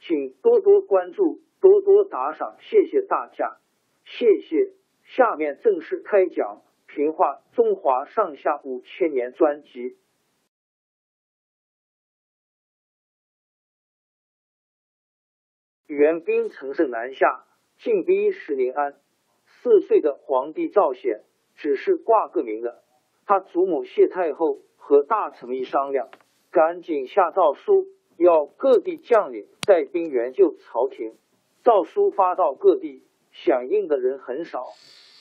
请多多关注，多多打赏，谢谢大家，谢谢。下面正式开讲《评话中华上下五千年》专辑。元兵乘胜南下，进逼石临安。四岁的皇帝赵显只是挂个名的。他祖母谢太后和大臣一商量，赶紧下诏书。要各地将领带兵援救朝廷，诏书发到各地，响应的人很少，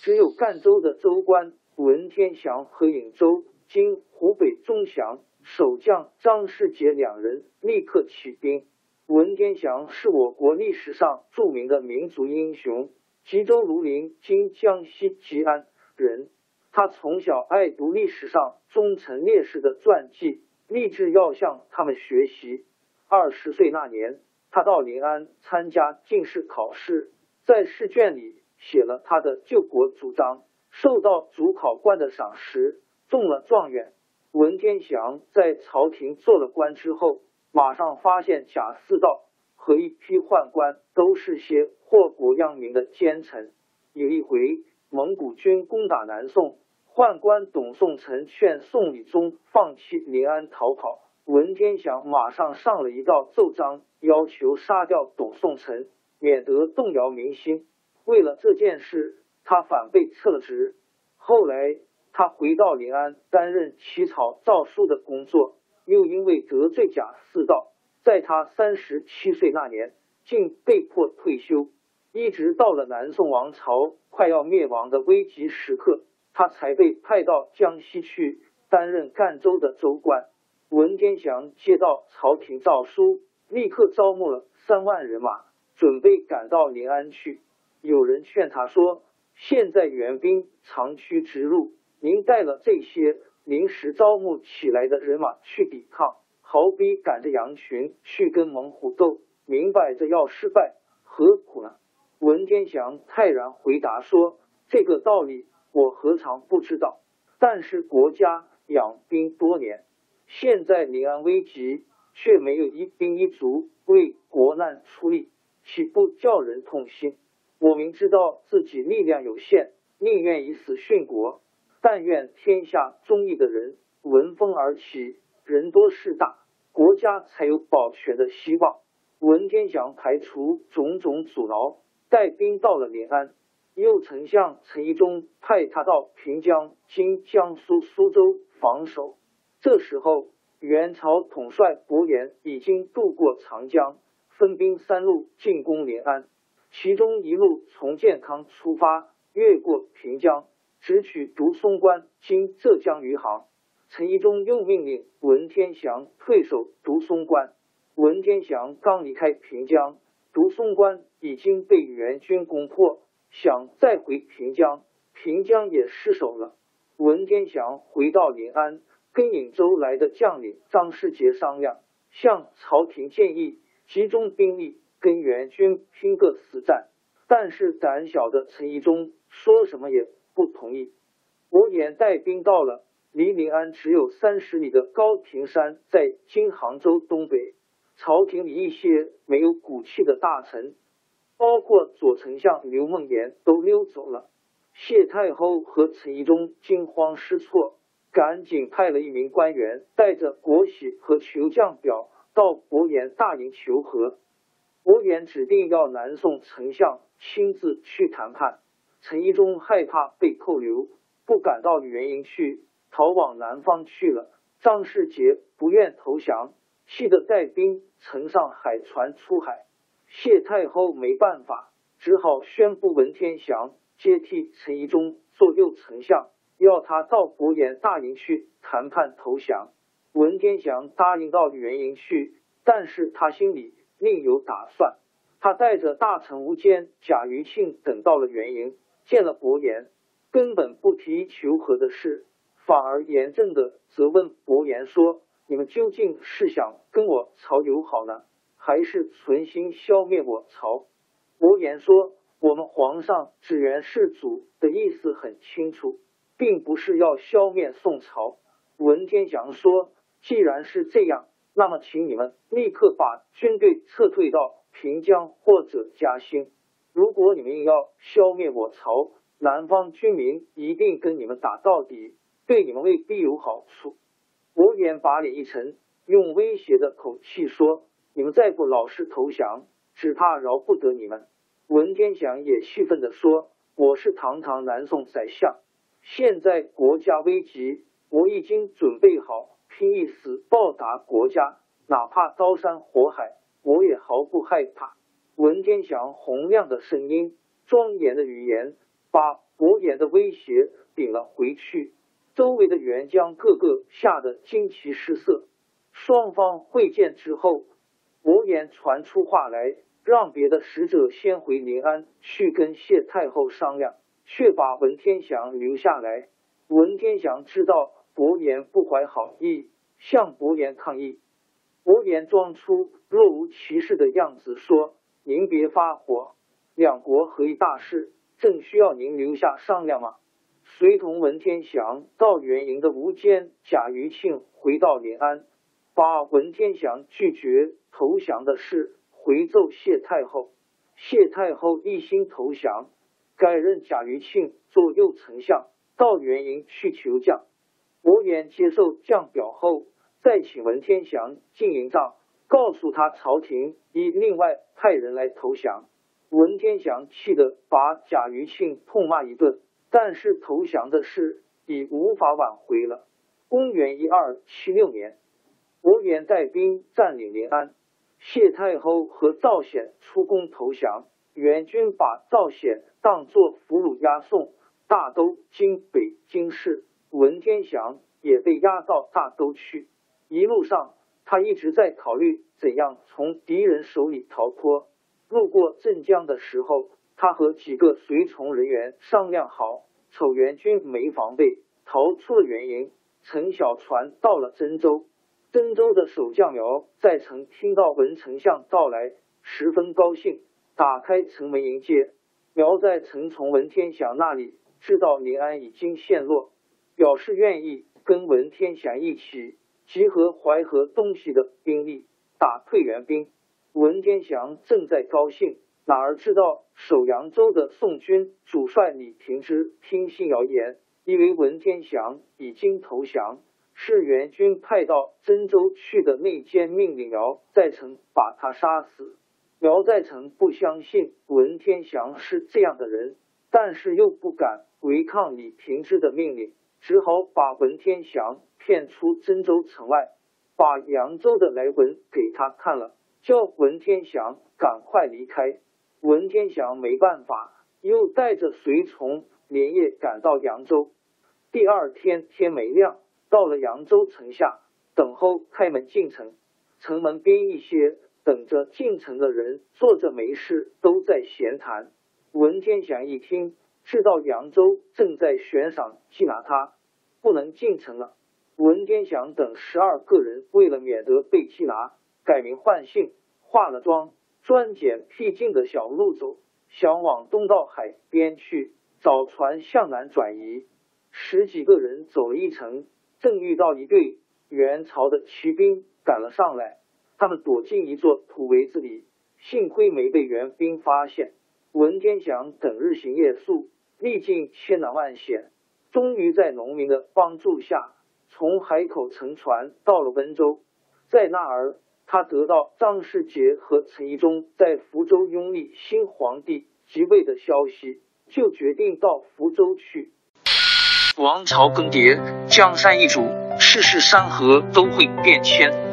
只有赣州的州官文天祥和颍州（今湖北钟祥）守将张世杰两人立刻起兵。文天祥是我国历史上著名的民族英雄，吉州庐陵（今江西吉安）人。他从小爱读历史上忠臣烈士的传记，立志要向他们学习。二十岁那年，他到临安参加进士考试，在试卷里写了他的救国主张，受到主考官的赏识，中了状元。文天祥在朝廷做了官之后，马上发现贾似道和一批宦官都是些祸国殃民的奸臣。有一回，蒙古军攻打南宋，宦官董宋臣劝宋理宗放弃临安逃跑。文天祥马上上了一道奏章，要求杀掉董宋臣，免得动摇民心。为了这件事，他反被撤了职。后来，他回到临安担任起草诏书的工作，又因为得罪贾似道，在他三十七岁那年，竟被迫退休。一直到了南宋王朝快要灭亡的危急时刻，他才被派到江西去担任赣州的州官。文天祥接到朝廷诏书，立刻招募了三万人马，准备赶到临安去。有人劝他说：“现在援兵长驱直入，您带了这些临时招募起来的人马去抵抗，好比赶着羊群去跟猛虎斗，明摆着要失败，何苦呢？”文天祥泰然回答说：“这个道理我何尝不知道？但是国家养兵多年。”现在临安危急，却没有一兵一卒为国难出力，岂不叫人痛心？我明知道自己力量有限，宁愿以死殉国。但愿天下忠义的人闻风而起，人多势大，国家才有保全的希望。文天祥排除种种阻挠，带兵到了临安。右丞相陈宜中派他到平江（今江苏苏州）防守。这时候，元朝统帅伯颜已经渡过长江，分兵三路进攻临安。其中一路从建康出发，越过平江，直取独松关（今浙江余杭）。陈宜中又命令文天祥退守独松关。文天祥刚离开平江，独松关已经被元军攻破，想再回平江，平江也失守了。文天祥回到临安。跟颍州来的将领张世杰商量，向朝廷建议集中兵力跟援军拼个死战。但是胆小的陈宜中说什么也不同意。伯颜带兵到了离临安只有三十里的高亭山，在今杭州东北。朝廷里一些没有骨气的大臣，包括左丞相刘梦言，都溜走了。谢太后和陈宜中惊慌失措，赶紧派了一名官员，带着国玺和求将表到伯颜大营求和。伯颜指定要南宋丞相亲自去谈判。陈一中害怕被扣留，不敢到元营去，逃往南方去了。张世杰不愿投降。气得带兵乘上海船出海，谢太后没办法，只好宣布文天祥接替陈一中做右丞相，要他到伯颜大营去谈判投降。文天祥答应到元营去，但是他心里另有打算。他带着大臣吴坚、贾余庆等到了元营，见了伯颜，根本不提求和的事，反而严正的责问伯颜说。你们究竟是想跟我朝友好呢，还是存心消灭我朝？伯颜说：“我们皇上指元世祖的意思很清楚，并不是要消灭宋朝。”文天祥说：“既然是这样，那么请你们立刻把军队撤退到平江或者嘉兴。如果你们要消灭我朝，南方军民一定跟你们打到底，对你们未必有好处。”伯颜把脸一沉，用威胁的口气说：“你们再不老实投降，只怕饶不得你们。”文天祥也气愤的说：“我是堂堂南宋宰相，现在国家危急，我已经准备好拼一死报答国家，哪怕刀山火海，我也毫不害怕。”文天祥洪亮的声音、庄严的语言，把伯颜的威胁顶了回去。周围的援将个个吓得惊奇失色。双方会见之后，伯颜传出话来，让别的使者先回临安去跟谢太后商量，却把文天祥留下来。文天祥知道伯颜不怀好意，向伯颜抗议。伯颜装出若无其事的样子，说：“您别发火，两国合议大事，正需要您留下商量吗？”随同文天祥到元营的吴坚、贾余庆回到临安，把文天祥拒绝投降的事回奏谢太后。谢太后一心投降，改任贾余庆做右丞相，到元营去求降。伯颜接受降表后，再请文天祥进营帐，告诉他朝廷已另外派人来投降。文天祥气得把贾余庆痛骂一顿。但是投降的事已无法挽回了。公元一二七六年，伯颜带兵占领临安，谢太后和赵显出宫投降。元军把赵显当作俘虏押送大都经北京市，文天祥也被押到大都去。一路上，他一直在考虑怎样从敌人手里逃脱。路过镇江的时候。他和几个随从人员商量好，丑元军没防备，逃出了元营，乘小船到了真州。真州的守将苗在城听到文丞相到来，十分高兴，打开城门迎接。苗在城从文天祥那里知道临安已经陷落，表示愿意跟文天祥一起集合淮河东西的兵力，打退援兵。文天祥正在高兴。哪儿知道守扬州的宋军主帅李平之听信谣言，以为文天祥已经投降，是元军派到真州去的内奸命令苗在城把他杀死。苗在城不相信文天祥是这样的人，但是又不敢违抗李平之的命令，只好把文天祥骗出真州城外，把扬州的来文给他看了，叫文天祥赶快离开。文天祥没办法，又带着随从连夜赶到扬州。第二天天没亮，到了扬州城下，等候开门进城。城门边一些等着进城的人坐着没事，都在闲谈。文天祥一听，知道扬州正在悬赏缉拿他，不能进城了。文天祥等十二个人为了免得被缉拿，改名换姓，化了妆。专拣僻静的小路走，想往东到海边去找船向南转移。十几个人走了一程，正遇到一队元朝的骑兵赶了上来，他们躲进一座土围子里，幸亏没被援兵发现。文天祥等日行夜宿，历尽千难万险，终于在农民的帮助下，从海口乘船到了温州。在那儿，他得到张世杰和陈宜中在福州拥立新皇帝即位的消息，就决定到福州去。王朝更迭，江山易主，世事山河都会变迁。